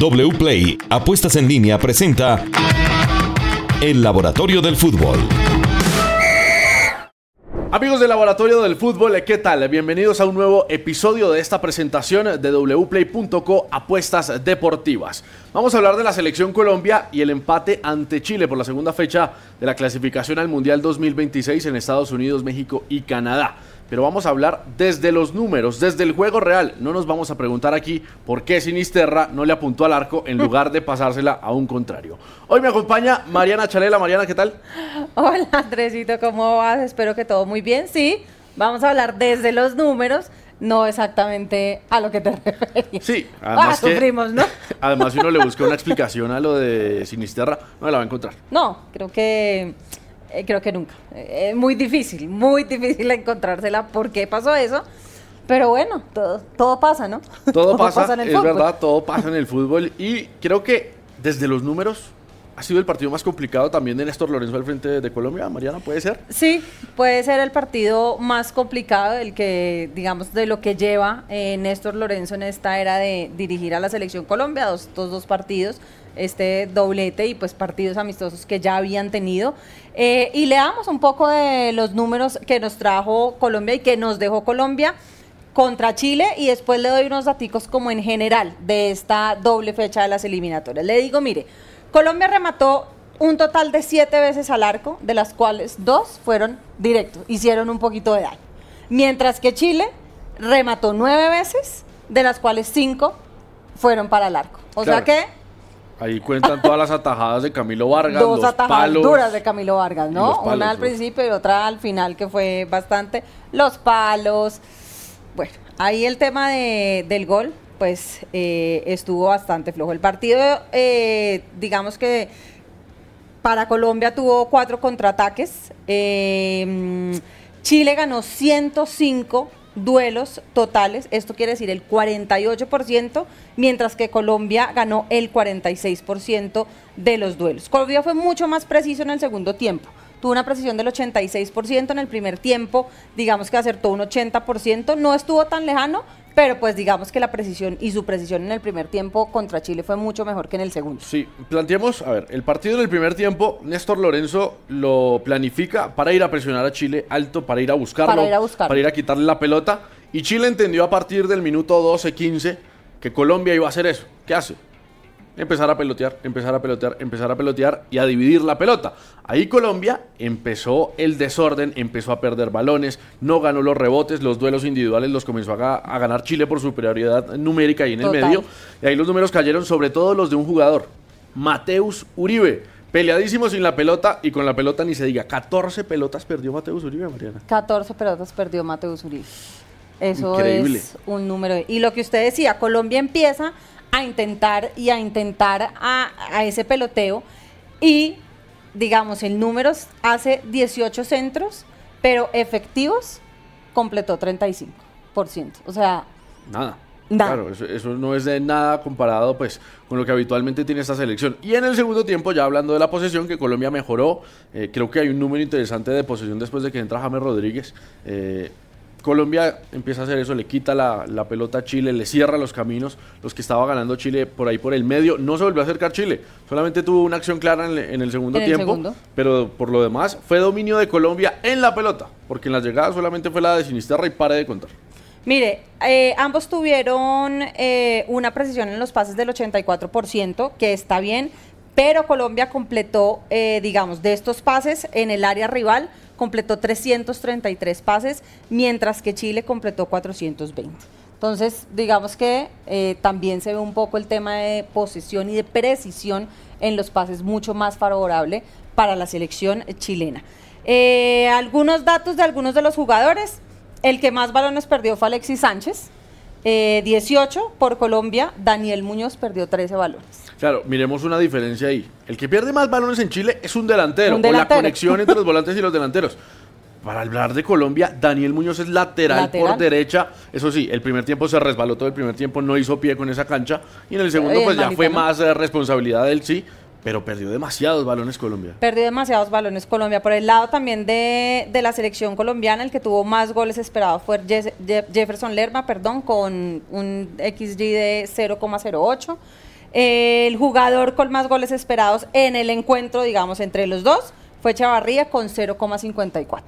WPLAY Apuestas en línea presenta El Laboratorio del Fútbol. Amigos del Laboratorio del Fútbol, ¿qué tal? Bienvenidos a un nuevo episodio de esta presentación de wplay.co Apuestas Deportivas. Vamos a hablar de la selección Colombia y el empate ante Chile por la segunda fecha de la clasificación al Mundial 2026 en Estados Unidos, México y Canadá pero vamos a hablar desde los números, desde el juego real. No nos vamos a preguntar aquí por qué Sinisterra no le apuntó al arco en lugar de pasársela a un contrario. Hoy me acompaña Mariana Chalela. Mariana, ¿qué tal? Hola Andresito, ¿cómo vas? Espero que todo muy bien. Sí, vamos a hablar desde los números no exactamente a lo que te referías. Sí, además ah, sufrimos, ¿no? Además, si uno le busca una explicación a lo de Sinisterra, no la va a encontrar. No, creo que eh, creo que nunca. Eh, es muy difícil, muy difícil encontrársela. ¿Por qué pasó eso? Pero bueno, todo, todo pasa, ¿no? Todo, pasa, en el es verdad, todo pasa en el fútbol. Y creo que desde los números ha sido el partido más complicado también de Néstor Lorenzo al frente de Colombia. Mariana, ¿puede ser? Sí, puede ser el partido más complicado, el que, digamos, de lo que lleva eh, Néstor Lorenzo en esta era de dirigir a la selección Colombia, dos, estos dos partidos este doblete y pues partidos amistosos que ya habían tenido. Eh, y leamos un poco de los números que nos trajo Colombia y que nos dejó Colombia contra Chile y después le doy unos datos como en general de esta doble fecha de las eliminatorias. Le digo, mire, Colombia remató un total de siete veces al arco, de las cuales dos fueron directos, hicieron un poquito de daño. Mientras que Chile remató nueve veces, de las cuales cinco fueron para el arco. O sea que Ahí cuentan todas las atajadas de Camilo Vargas. Dos atajadas duras de Camilo Vargas, ¿no? Una al principio y otra al final, que fue bastante. Los palos. Bueno, ahí el tema de, del gol, pues eh, estuvo bastante flojo. El partido, eh, digamos que para Colombia tuvo cuatro contraataques. Eh, Chile ganó 105 duelos totales, esto quiere decir el 48%, mientras que Colombia ganó el 46% de los duelos. Colombia fue mucho más preciso en el segundo tiempo. Tuvo una precisión del 86% en el primer tiempo, digamos que acertó un 80%, no estuvo tan lejano, pero pues digamos que la precisión y su precisión en el primer tiempo contra Chile fue mucho mejor que en el segundo. Sí, planteemos, a ver, el partido en el primer tiempo, Néstor Lorenzo lo planifica para ir a presionar a Chile alto, para ir a buscarlo, para ir a, buscarlo. Para ir a quitarle la pelota. Y Chile entendió a partir del minuto 12-15 que Colombia iba a hacer eso. ¿Qué hace? Empezar a pelotear, empezar a pelotear, empezar a pelotear y a dividir la pelota. Ahí Colombia empezó el desorden, empezó a perder balones, no ganó los rebotes, los duelos individuales los comenzó a, ganar Chile por superioridad numérica ahí en el medio. Y ahí los números cayeron, sobre todo los de un jugador, Mateus Uribe. Peleadísimo sin la pelota y con la pelota ni se diga. 14 pelotas perdió Mateus Uribe, Mariana. 14 pelotas perdió Mateus Uribe. Eso es un número. Y lo que usted decía, Colombia empieza a intentar y a intentar a, ese peloteo y digamos el número hace 18 centros, pero efectivos completó 35%. O sea, nada. Claro, eso, no es de nada comparado pues con lo que habitualmente tiene esta selección. Y en el segundo tiempo, ya hablando de la posesión, que Colombia mejoró, eh, creo que hay un número interesante de posesión después de que entra James Rodríguez. Eh, Colombia empieza a hacer eso, le quita la, pelota a Chile, le cierra los caminos, los que estaba ganando Chile por ahí por el medio. No se volvió a acercar Chile, solamente tuvo una acción clara en, el segundo tiempo, pero por lo demás fue dominio de Colombia en la pelota, porque en las llegadas solamente fue la de Sinisterra y pare de contar. Mire, eh, ambos tuvieron eh, una precisión en los pases del 84%, que está bien, pero Colombia completó, eh, digamos, de estos pases en el área rival, completó 333 pases, mientras que Chile completó 420. Entonces, digamos que eh, también se ve un poco el tema de posesión y de precisión en los pases mucho más favorable para la selección chilena. Eh, algunos datos de algunos de los jugadores. El que más balones perdió fue Alexis Sánchez, 18 eh, por Colombia. Daniel Muñoz perdió 13 balones. Claro, miremos una diferencia ahí. El que pierde más balones en Chile es un delantero, o la conexión entre los volantes y los delanteros. Para hablar de Colombia, Daniel Muñoz es lateral, por derecha. Eso sí, el primer tiempo se resbaló todo el primer tiempo, no hizo pie con esa cancha. Y en el segundo, pues ya fue más eh, responsabilidad de él, sí. Pero perdió demasiados balones Colombia. Perdió demasiados balones Colombia. Por el lado también de, de la selección colombiana, el que tuvo más goles esperados fue Jefferson Lerma, perdón, con un XG de 0,08. El jugador con más goles esperados en el encuentro, digamos, entre los dos, fue Chavarría con 0,54.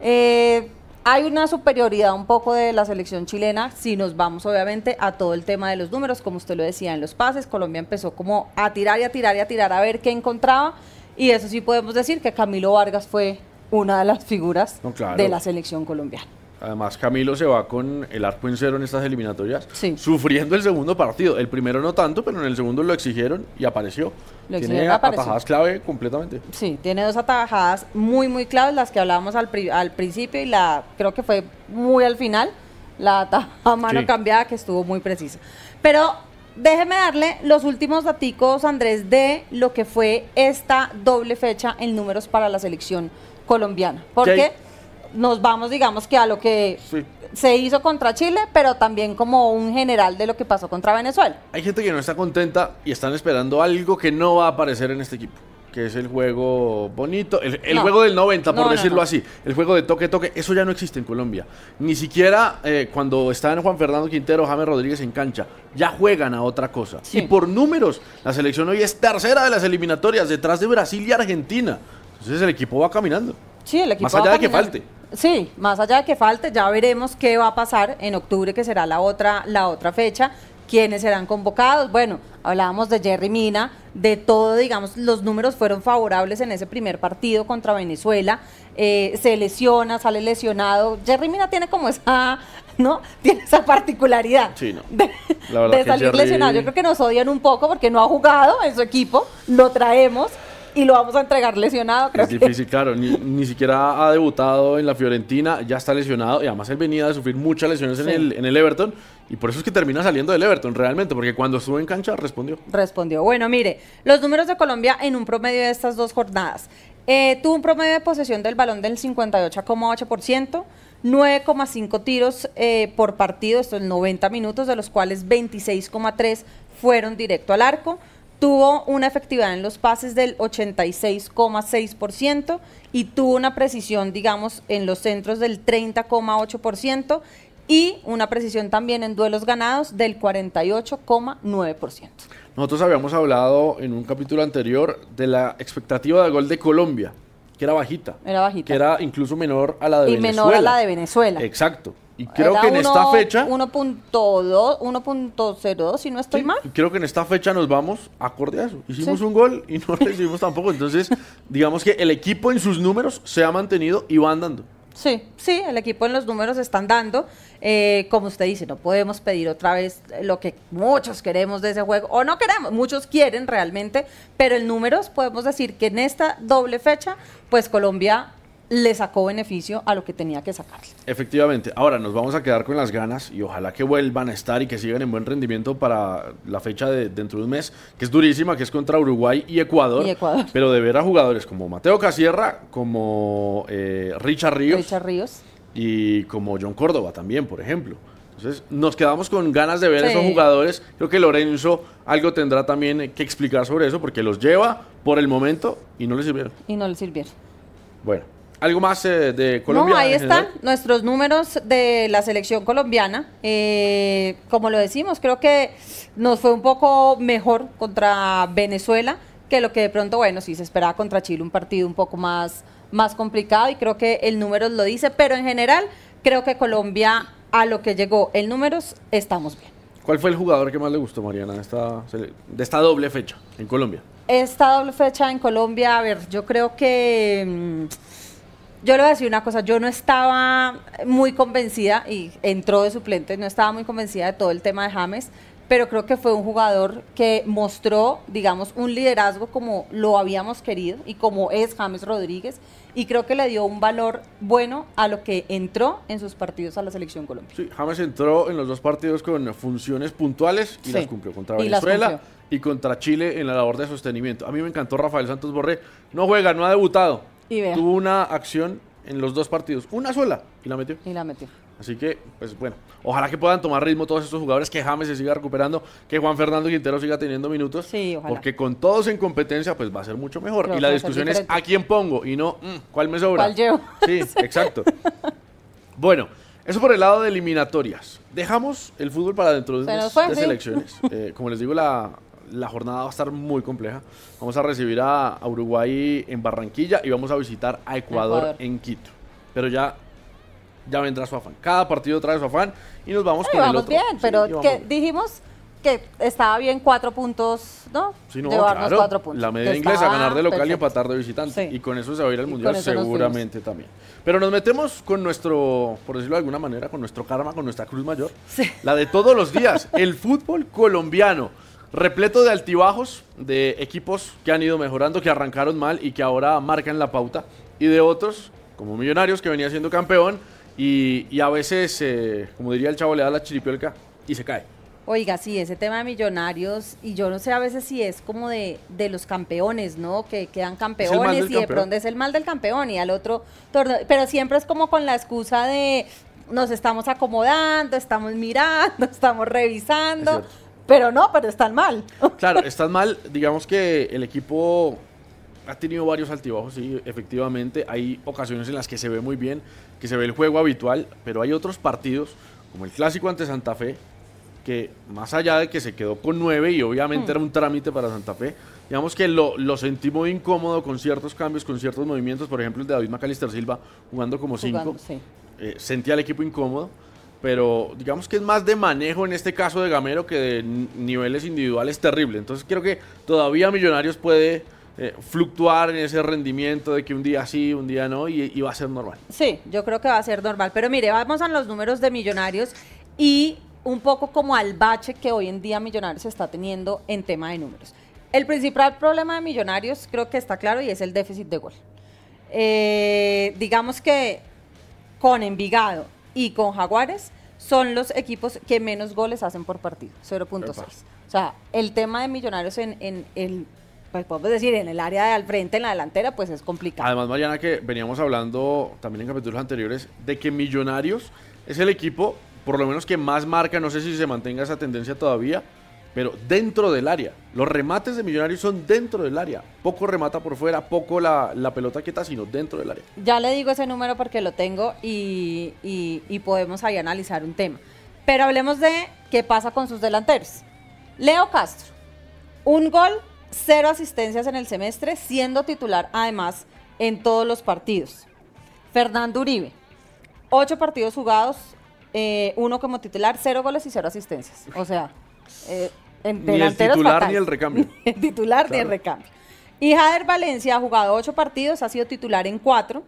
Eh, hay una superioridad un poco de la selección chilena si nos vamos obviamente a todo el tema de los números, como usted lo decía en los pases, Colombia empezó como a tirar y a tirar y a tirar a ver qué encontraba. Y eso sí podemos decir que Camilo Vargas fue una de las figuras de la selección colombiana. Además, Camilo se va con el arco en cero en estas eliminatorias, sufriendo el segundo partido. El primero no tanto, pero en el segundo lo exigieron y apareció. tiene atajadas clave completamente. Sí, tiene dos atajadas muy, muy claves, las que hablábamos al, al principio y la creo que fue muy al final, la atajada mano cambiada que estuvo muy precisa. Pero déjeme darle los últimos daticos, Andrés, de lo que fue esta doble fecha en números para la selección colombiana. Porque nos vamos, digamos, que a lo que se hizo contra Chile, pero también como un general de lo que pasó contra Venezuela. Hay gente que no está contenta y están esperando algo que no va a aparecer en este equipo que es el juego bonito, el, juego del 90, por decirlo así, el juego de toque-toque, eso ya no existe en Colombia. Ni siquiera eh, cuando en Juan Fernando Quintero, James Rodríguez en cancha, ya juegan a otra cosa. Y por números, la selección hoy es tercera de las eliminatorias, detrás de Brasil y Argentina. Entonces el equipo va caminando. Sí, el equipo Más allá de que falte. Sí, más allá de que falte, ya veremos qué va a pasar en octubre, que será la otra, la otra fecha, quiénes serán convocados. Bueno, hablábamos de Jerry Mina, de todo, digamos, los números fueron favorables en ese primer partido contra Venezuela. Eh, se lesiona, sale lesionado. Jerry Mina tiene como esa, ¿no? Tiene esa particularidad sí, no. de, salir lesionado. Yo creo que nos odian un poco porque no ha jugado en su equipo, lo traemos y lo vamos a entregar lesionado. es difícil, claro. Ni, siquiera ha debutado en la Fiorentina, ya está lesionado y además él venía de sufrir muchas lesiones en, el, en el Everton y por eso es que termina saliendo del Everton realmente, porque cuando estuvo en cancha respondió. Respondió. Bueno, mire, los números de Colombia en un promedio de estas dos jornadas. Eh, tuvo un promedio de posesión del balón del 58,8%. 9,5 tiros eh, por partido, esto es 90 minutos, de los cuales 26,3 fueron directo al arco tuvo una efectividad en los pases del 86,6% y tuvo una precisión, digamos, en los centros del 30,8% y una precisión también en duelos ganados del 48,9%. Nosotros habíamos hablado en un capítulo anterior de la expectativa de gol de Colombia, que era bajita. Era bajita. Que era incluso menor a la de Venezuela. Y menor a la de Venezuela. Exacto. Y creo que en esta fecha... 1.2, 1.02, si no estoy mal. Creo que en esta fecha nos vamos acorde a eso. Hicimos un gol y no recibimos tampoco. Entonces, digamos que el equipo en sus números se ha mantenido y va andando. Sí, sí, el equipo en los números están dando. Eh, como usted dice, no podemos pedir otra vez lo que muchos queremos de ese juego, o no queremos, muchos quieren realmente, pero en números podemos decir que en esta doble fecha, pues Colombia le sacó beneficio a lo que tenía que sacarle. Efectivamente. Ahora nos vamos a quedar con las ganas y ojalá que vuelvan a estar y que sigan en buen rendimiento para la fecha de dentro de un mes, que es durísima, que es contra Uruguay y Ecuador. Pero de ver a jugadores como Mateo Casierra, como eh, Richard Ríos. Richard Ríos. Y como John Córdoba también, por ejemplo. Entonces, nos quedamos con ganas de ver a esos jugadores. Creo que Lorenzo algo tendrá también que explicar sobre eso, porque los lleva por el momento y no le sirvieron. Y no le sirvieron. Bueno, ¿Algo más eh, de Colombia? No, ahí están nuestros números de la selección colombiana. Eh, como lo decimos, creo que nos fue un poco mejor contra Venezuela que lo que de pronto, bueno, sí se esperaba contra Chile, un partido un poco más, más complicado y creo que el número lo dice, pero en general creo que Colombia a lo que llegó el números estamos bien. ¿Cuál fue el jugador que más le gustó, Mariana, de esta, de esta doble fecha en Colombia? Esta doble fecha en Colombia, a ver, yo creo que... Mm, yo le voy a decir una cosa, yo no estaba muy convencida, y entró de suplente, no estaba muy convencida de todo el tema de James, pero creo que fue un jugador que mostró, digamos, un liderazgo como lo habíamos querido y como es James Rodríguez, y creo que le dio un valor bueno a lo que entró en sus partidos a la selección Colombia. Sí, James entró en los dos partidos con funciones puntuales y las cumplió contra Venezuela y, y contra Chile en la labor de sostenimiento. A mí me encantó Rafael Santos Borré, no juega, no ha debutado, Tuvo una acción en los dos partidos, una sola, y la metió. Y la metió. Así que, pues bueno, ojalá que puedan tomar ritmo todos estos jugadores, que James se siga recuperando, que Juan Fernando Quintero siga teniendo minutos. Sí, ojalá. Porque con todos en competencia, pues va a ser mucho mejor. y la discusión es a quién pongo y no mm, cuál me sobra. ¿Cuál llevo? Sí, exacto. bueno, eso por el lado de eliminatorias. Dejamos el fútbol para dentro de, unas, selecciones. Eh, como les digo, la, la jornada va a estar muy compleja. Vamos a recibir a, Uruguay en Barranquilla y vamos a visitar a Ecuador, en Quito. Pero ya, ya vendrá su afán. Cada partido trae su afán y nos vamos con el otro. bien, pero que dijimos que estaba bien cuatro puntos, ¿no? Sí, no, claro. cuatro puntos. La media inglesa, ganar de local y empatar de visitante. Y con eso se va a ir al Mundial seguramente también. Pero nos metemos con nuestro, por decirlo de alguna manera, con nuestro karma, con nuestra cruz mayor. La de todos los días. el fútbol colombiano. Repleto de altibajos, de equipos que han ido mejorando, que arrancaron mal y que ahora marcan la pauta. Y de otros, como Millonarios, que venía siendo campeón y, a veces, eh, como diría el chavo, le da la chiripiolca y se cae. Oiga, sí, ese tema de millonarios, y yo no sé a veces si es como de, de los campeones, ¿no? Que quedan campeones y de pronto es el mal del campeón y al otro, pero siempre es como con la excusa de nos estamos acomodando, estamos mirando, estamos revisando, pero no, pero están mal. Claro, están mal, digamos que el equipo ha tenido varios altibajos, sí, efectivamente, hay ocasiones en las que se ve muy bien, que se ve el juego habitual, pero hay otros partidos, como el clásico ante Santa Fe, que más allá de que se quedó con nueve y obviamente hmm. era un trámite para Santa Fe, digamos que lo, lo, sentí muy incómodo con ciertos cambios, con ciertos movimientos, por ejemplo el de David Macalister Silva jugando como cinco, eh, sentía al equipo incómodo, pero digamos que es más de manejo en este caso de Gamero que de niveles individuales terrible, entonces creo que todavía Millonarios puede... Eh, fluctuar en ese rendimiento de que un día sí, un día no, y, va a ser normal. Sí, yo creo que va a ser normal. Pero mire, vamos a los números de Millonarios y un poco como al bache que hoy en día Millonarios está teniendo en tema de números. El principal problema de Millonarios creo que está claro y es el déficit de gol. Eh, digamos que con Envigado y con Jaguares son los equipos que menos goles hacen por partido, 0.6. O sea, el tema de Millonarios en, en el pues podemos decir, en el área de al frente, en la delantera, pues es complicado. Además, Mariana, que veníamos hablando también en capítulos anteriores de que Millonarios es el equipo por lo menos que más marca, no sé si se mantenga esa tendencia todavía, pero dentro del área. Los remates de Millonarios son dentro del área. Poco remata por fuera, poco la, pelota quieta, sino dentro del área. Ya le digo ese número porque lo tengo y, y podemos ahí analizar un tema. Pero hablemos de qué pasa con sus delanteros. Leo Castro, un gol, cero asistencias en el semestre, siendo titular además en todos los partidos. Fernando Uribe, ocho partidos jugados, eh, uno como titular, cero goles y cero asistencias. O sea, eh, en ni el titular ni el recambio. el titular ni el recambio. Y Jader Valencia ha jugado ocho partidos, ha sido titular en cuatro,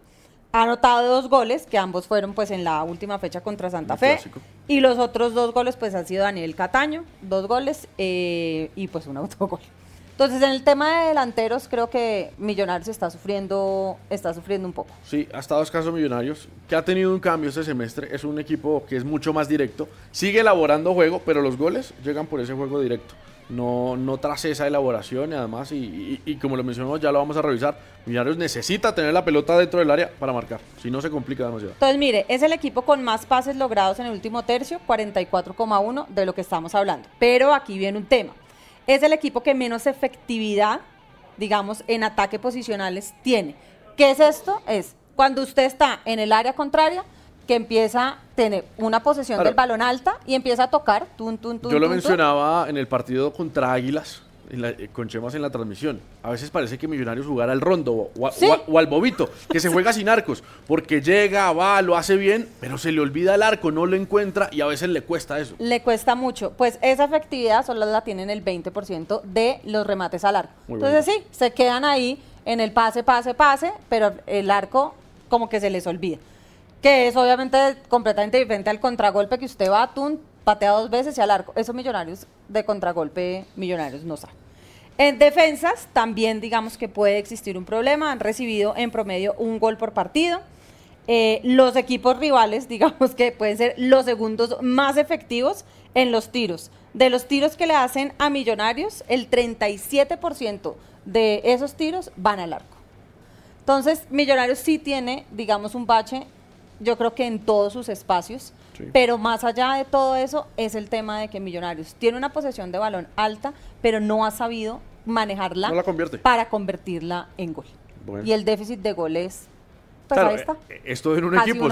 ha anotado dos goles, que ambos fueron pues en la última fecha contra Santa Fe. Y los otros dos goles pues han sido Daniel Cataño, dos goles eh, y pues un autogol. Entonces, en el tema de delanteros, creo que Millonarios está sufriendo, está sufriendo un poco. Sí, ha estado escaso Millonarios, que ha tenido un cambio este semestre. Es un equipo que es mucho más directo. Sigue elaborando juego, pero los goles llegan por ese juego directo. No, no tras esa elaboración y además, y, como lo mencionamos, ya lo vamos a revisar, Millonarios necesita tener la pelota dentro del área para marcar, si no se complica demasiado. Entonces, mire, es el equipo con más pases logrados en el último tercio, 44,1 de lo que estamos hablando. Pero aquí viene un tema es el equipo que menos efectividad, digamos, en ataque posicionales tiene. ¿Qué es esto? Es cuando usted está en el área contraria, que empieza a tener una posesión del balón alta y empieza a tocar. Tun, tun, Yo lo mencionaba en el partido contra Águilas eh, con Chemas en la transmisión. A veces parece que Millonarios jugara al rondo o, al bobito, que se juega sin arcos, porque llega, va, lo hace bien, pero se le olvida el arco, no lo encuentra y a veces le cuesta eso. Le cuesta mucho. Pues esa efectividad solo la tienen el 20% de los remates al arco. Entonces sí, se quedan ahí en el pase, pase, pase, pero el arco como que se les olvida. Que es obviamente completamente diferente al contragolpe que usted va a Tun, patea dos veces y al arco. Eso Millonarios de contragolpe, Millonarios no saben. En defensas también digamos que puede existir un problema, han recibido en promedio un gol por partido. Eh, los equipos rivales, digamos que pueden ser los segundos más efectivos en los tiros. De los tiros que le hacen a Millonarios, el 37% de esos tiros van al arco. Entonces, Millonarios sí tiene, digamos, un bache, yo creo que en todos sus espacios. Pero más allá de todo eso es el tema de que Millonarios tiene una posesión de balón alta, pero no ha sabido manejarla la convierte. para convertirla en gol. Y el déficit de gol es pues ahí está. Eh, esto en un equipo,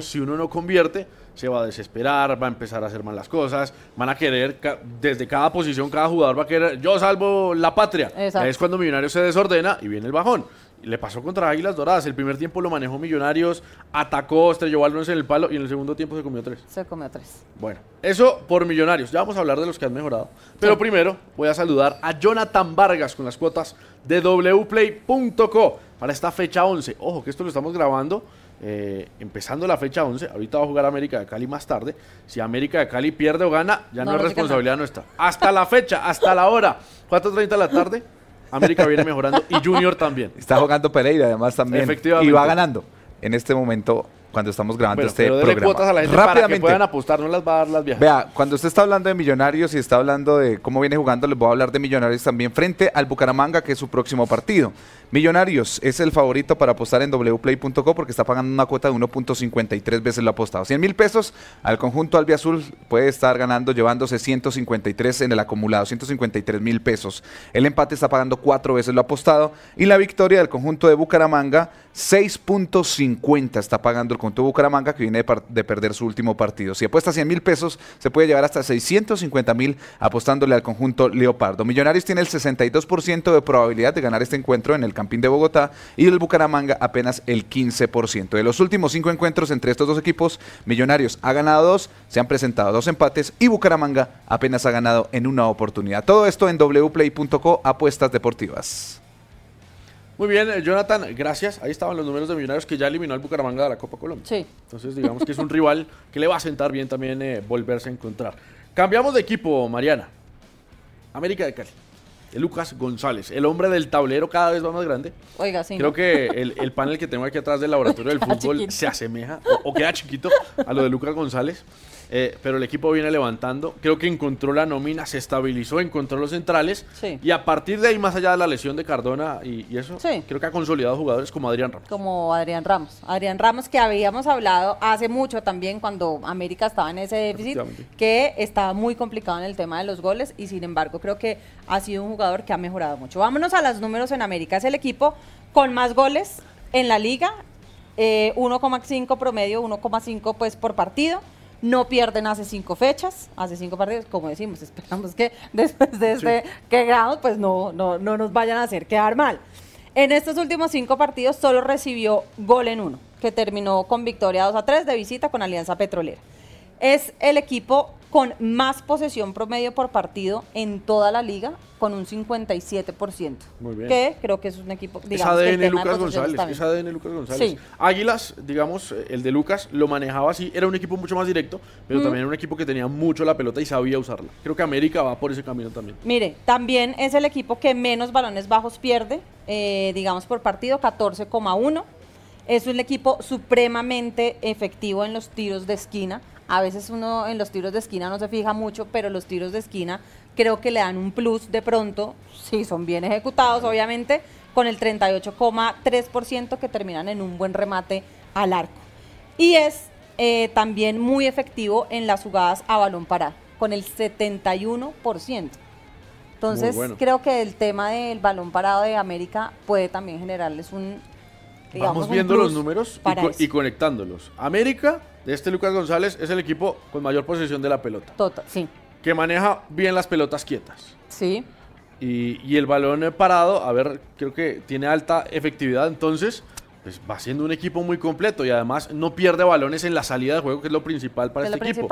si uno, no, convierte, se va a desesperar, va a empezar a hacer malas cosas, van a querer, desde cada posición, cada jugador va a querer, yo salvo la patria. Es cuando Millonarios se desordena y viene el bajón. Le pasó contra Águilas Doradas. El primer tiempo lo manejó Millonarios, atacó, estrelló balones en el palo y en el segundo tiempo se comió tres. Se comió tres. Bueno, eso por Millonarios. Ya vamos a hablar de los que han mejorado. Pero primero voy a saludar a Jonathan Vargas con las cuotas de wplay.co para esta fecha 11. Ojo, que esto lo estamos grabando eh, empezando la fecha 11. Ahorita va a jugar América de Cali más tarde. Si América de Cali pierde o gana, ya no, es responsabilidad nuestra. Hasta la fecha, hasta la hora. 4.30 de la tarde. América viene mejorando y Junior también. Está jugando Pereira además también. Y va ganando. En este momento cuando estamos grabando este pero programa. cuotas a la gente Rápidamente. para que puedan apostar, no las va a dar las viejas. Vea, cuando usted está hablando de Millonarios y está hablando de cómo viene jugando, les voy a hablar de Millonarios también frente al Bucaramanga, que es su próximo partido. Millonarios es el favorito para apostar en wplay.co porque está pagando una cuota de 1.53 veces lo apostado. 100 mil pesos al conjunto albiazul puede estar ganando, llevándose 153 en el acumulado, 153 mil pesos. El empate está pagando cuatro veces lo apostado y la victoria del conjunto de Bucaramanga, 6.50 está pagando el de Bucaramanga que viene de, perder su último partido. Si apuesta 100 mil pesos, se puede llevar hasta 650 mil apostándole al conjunto Leopardo. Millonarios tiene el 62% de probabilidad de ganar este encuentro en el Campín de Bogotá y el Bucaramanga apenas el 15%. De los últimos cinco encuentros entre estos dos equipos, Millonarios ha ganado dos, se han presentado dos empates y Bucaramanga apenas ha ganado en una oportunidad. Todo esto en wplay.co apuestas deportivas. Muy bien, eh, Jonathan, gracias. Ahí estaban los números de Millonarios que ya eliminó al Bucaramanga de la Copa Colombia. Sí. Entonces, digamos que es un rival que le va a sentar bien también eh, volverse a encontrar. Cambiamos de equipo, Mariana. América de Cali. Lucas González, el hombre del tablero cada vez va más grande. Oiga, sí. Creo que el, panel que tengo aquí atrás del laboratorio del fútbol se asemeja o, queda chiquito a lo de Lucas González. Eh, pero el equipo viene levantando. Creo que encontró la nómina, se estabilizó, encontró los centrales. Y a partir de ahí, más allá de la lesión de Cardona y, eso, creo que ha consolidado jugadores como Adrián Ramos. Como Adrián Ramos. Adrián Ramos, que habíamos hablado hace mucho también cuando América estaba en ese déficit, que estaba muy complicado en el tema de los goles. Y sin embargo, creo que ha sido un jugador que ha mejorado mucho. Vámonos a los números en América. Es el equipo con más goles en la liga. 1,5 eh, promedio, 1,5 pues por partido no pierden hace cinco fechas, hace cinco partidos, como decimos, esperamos que después de este que grado, pues no, no, no nos vayan a hacer quedar mal. En estos últimos cinco partidos solo recibió gol en uno, que terminó con victoria 2 a 3 de visita con Alianza Petrolera. Es el equipo con más posesión promedio por partido en toda la liga, con un 57%. Muy bien. Que creo que es un equipo, digamos, es ADN Lucas González, es ADN Lucas González. Águilas, digamos, el de Lucas lo manejaba así, era un equipo mucho más directo, pero también era un equipo que tenía mucho la pelota y sabía usarla. Creo que América va por ese camino también. Mire, también es el equipo que menos balones bajos pierde, eh, digamos, por partido, 14,1. Es un equipo supremamente efectivo en los tiros de esquina. A veces uno en los tiros de esquina no se fija mucho, pero los tiros de esquina creo que le dan un plus de pronto, si son bien ejecutados, obviamente, con el 38,3% que terminan en un buen remate al arco. Y es eh, también muy efectivo en las jugadas a balón parado, con el 71%. Entonces, creo que el tema del balón parado de América puede también generarles un. Vamos viendo los números y, y, conectándolos. América de este Lucas González es el equipo con mayor posesión de la pelota. Total, sí. Que maneja bien las pelotas quietas. Sí. Y, el balón parado, a ver, creo que tiene alta efectividad, entonces pues va siendo un equipo muy completo y además no pierde balones en la salida de juego, que es lo principal para este equipo.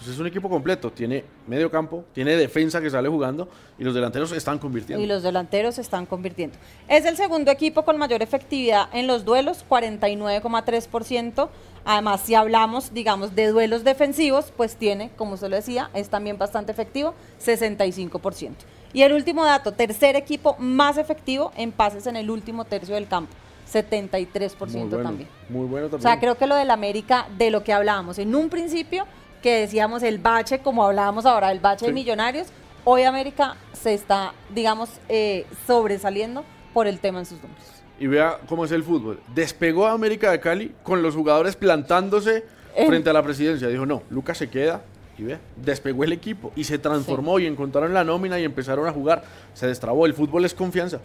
Entonces es un equipo completo, tiene medio campo, tiene defensa que sale jugando y los delanteros están convirtiendo. Y los delanteros se están convirtiendo. Es el segundo equipo con mayor efectividad en los duelos, 49,3%. Además, si hablamos, digamos, de duelos defensivos, pues tiene, como se lo decía, es también bastante efectivo, 65%. Y el último dato, tercer equipo más efectivo en pases en el último tercio del campo. 73% también. Muy bueno también. O sea, creo que lo del América, de lo que hablábamos en un principio, que decíamos el bache, como hablábamos ahora, el bache de millonarios, hoy América se está, digamos, eh, sobresaliendo por el tema en sus números. Y vea cómo es el fútbol. Despegó a América de Cali con los jugadores plantándose eh. frente a la presidencia. Dijo, no, Lucas se queda. Y vea, despegó el equipo y se transformó y encontraron la nómina y empezaron a jugar. Se destrabó. El fútbol es confianza.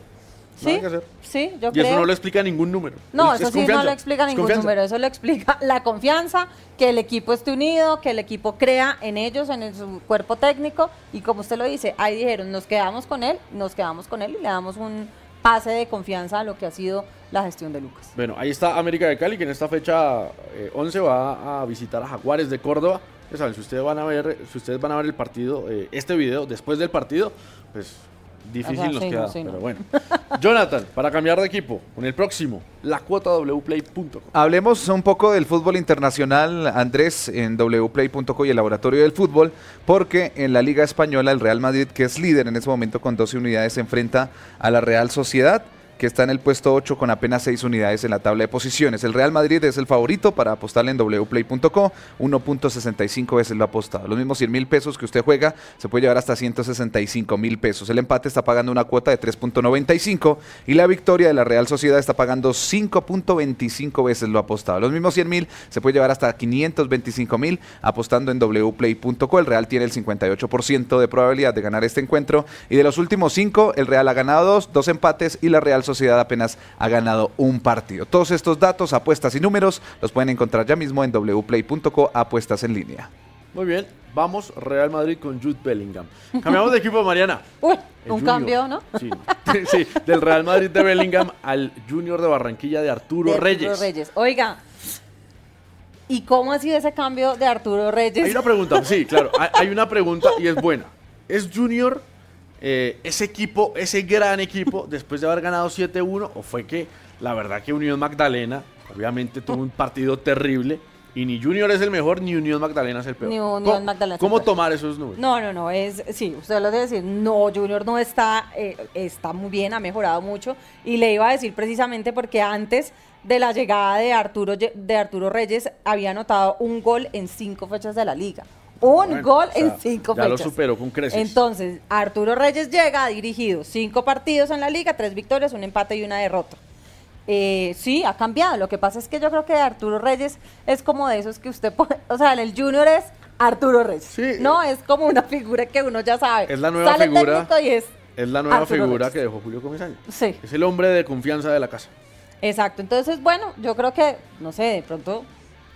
Sí, sí, yo y eso no lo explica ningún número. No, eso sí no lo explica ningún número. Eso lo explica la confianza, que el equipo esté unido, que el equipo crea en ellos, en su cuerpo técnico. Y como usted lo dice, ahí dijeron, nos quedamos con él, nos quedamos con él y le damos un pase de confianza a lo que ha sido la gestión de Lucas. Bueno, ahí está América de Cali, que en esta fecha 11 eh, va a visitar a Jaguares de Córdoba. Ya saben, si ustedes van a ver, si ustedes van a ver el partido, eh, este video después del partido, pues Difícil nos queda, pero bueno. Jonathan, para cambiar de equipo, con el próximo, la cuota wplay.com. Hablemos un poco del fútbol internacional, Andrés, en wplay.com y el laboratorio del fútbol, porque en la Liga Española el Real Madrid, que es líder en ese momento con 12 unidades, se enfrenta a la Real Sociedad que está en el puesto 8 con apenas 6 unidades en la tabla de posiciones. El Real Madrid es el favorito para apostarle en wplay.co, 1.65 veces lo ha apostado. Los mismos 100 mil pesos que usted juega se puede llevar hasta 165 mil pesos. El empate está pagando una cuota de 3.95 y la victoria de la Real Sociedad está pagando 5.25 veces lo apostado. Los mismos 100 mil se puede llevar hasta 525 mil apostando en wplay.co. El Real tiene el 58% de probabilidad de ganar este encuentro y de los últimos 5 el Real ha ganado dos, dos empates y la Real Sociedad apenas ha ganado un partido. Todos estos datos, apuestas y números los pueden encontrar ya mismo en wplay.co apuestas en línea. Muy bien, vamos Real Madrid con Jude Bellingham. Cambiamos de equipo, Mariana. Uy, un cambio, ¿no? Sí, del Real Madrid de Bellingham al Junior de Barranquilla de Arturo Reyes. Arturo Reyes. Oiga, ¿y cómo ha sido ese cambio de Arturo Reyes? Hay una pregunta, sí, claro, hay una pregunta y es buena. ¿Es Junior eh, ese equipo, ese gran equipo, después de haber ganado 7-1, o fue que la verdad que Unión Magdalena, obviamente tuvo un partido terrible, y ni Junior es el mejor, ni Unión Magdalena es el peor. Ni Unión Magdalena ¿Cómo tomar esos números? No, no, no, es, sí, usted lo debe decir, no, Junior no está, eh, está muy bien, ha mejorado mucho, y le iba a decir precisamente porque antes de la llegada de Arturo, de Arturo Reyes había anotado un gol en cinco fechas de la liga un gol en cinco fechas. Ya lo superó con creces. Entonces, Arturo Reyes llega, ha dirigido cinco partidos en la liga, tres victorias, un empate y una derrota. Eh, sí, ha cambiado. Lo que pasa es que yo creo que Arturo Reyes es como de esos que usted puede, o sea, el Junior es Arturo Reyes. Sí. No, es como una figura que uno ya sabe. Es la nueva figura. es, la nueva figura que dejó Julio Comisaño. Sí. Es el hombre de confianza de la casa. Exacto. Entonces, bueno, yo creo que, no sé, de pronto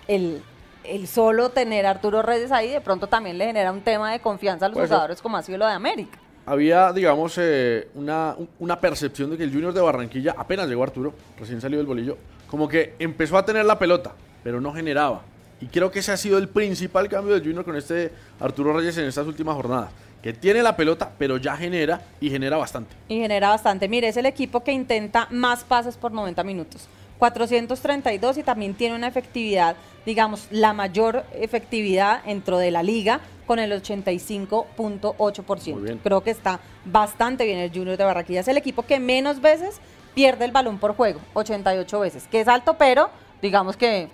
el, el solo tener a Arturo Reyes ahí de pronto también le genera un tema de confianza a los jugadores como ha sido lo de América. Había, digamos, eh, una, una, percepción de que el Junior de Barranquilla, apenas llegó Arturo, recién salió del bolillo, como que empezó a tener la pelota, pero no generaba. Y creo que ese ha sido el principal cambio del Junior con este Arturo Reyes en estas últimas jornadas. Que tiene la pelota, pero ya genera y genera bastante. Y genera bastante. Mire, es el equipo que intenta más pases por 90 minutos. 432 y también tiene una efectividad, digamos, la mayor efectividad dentro de la liga con el 85.8%. Creo que está bastante bien el Junior de Barranquilla. Es el equipo que menos veces pierde el balón por juego, 88 veces, que es alto, pero digamos que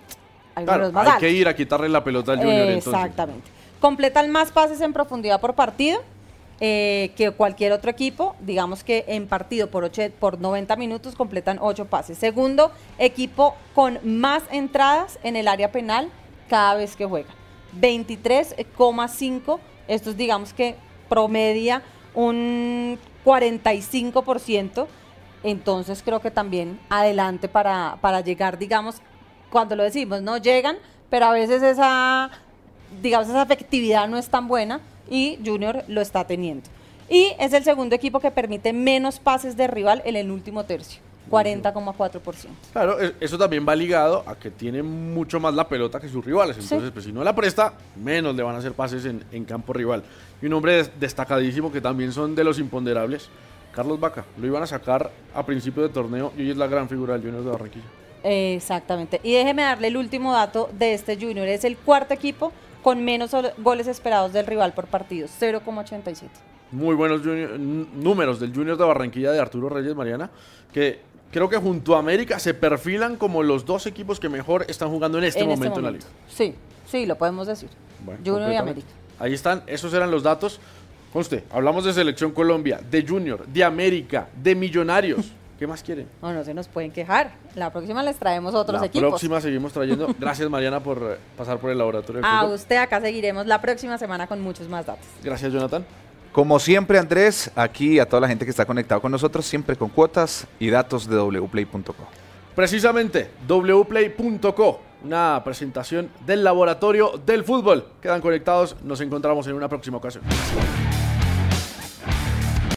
hay, más hay que ir a quitarle la pelota al Junior. Exactamente. Completan más pases en profundidad por partido eh, que cualquier otro equipo. Digamos que en partido por, por 90 minutos completan 8 pases. Segundo equipo con más entradas en el área penal cada vez que juega. 23,5. Esto es, digamos que promedia un 45%. Entonces creo que también adelante para, para llegar, digamos, cuando lo decimos, no llegan, pero a veces esa, digamos, esa efectividad no es tan buena y Junior lo está teniendo. Y es el segundo equipo que permite menos pases de rival en el último tercio. 40,4%. Claro, e, eso también va ligado a que tiene mucho más la pelota que sus rivales. Entonces, pues si no la presta, menos le van a hacer pases en, campo rival. Y un hombre destacadísimo que también son de los imponderables, Carlos Vaca. Lo iban a sacar a principio de torneo y hoy es la gran figura del Junior de Barranquilla. Exactamente. Y déjeme darle el último dato de este Junior. Es el cuarto equipo con menos goles esperados del rival por partido, 0,87. Muy buenos números del Junior de Barranquilla de Arturo Reyes Mariana, que creo que junto a América se perfilan como los dos equipos que mejor están jugando en este, este momento, en la liga. Sí, sí, lo podemos decir. Junior y América. Ahí están, esos eran los datos. Con usted, hablamos de Selección Colombia, de Junior, de América, de Millonarios. ¿Qué más quieren? No, no se nos pueden quejar. La próxima les traemos otros equipos. La próxima seguimos trayendo. Gracias, Mariana, por eh, pasar por el laboratorio. A usted acá seguiremos la próxima semana con muchos más datos. Gracias, Jonathan. Como siempre, Andrés, aquí a toda la gente que está conectado con nosotros, siempre con cuotas y datos de wplay.co. Precisamente, wplay.co, una presentación del laboratorio del fútbol. Quedan conectados, nos encontramos en una próxima ocasión.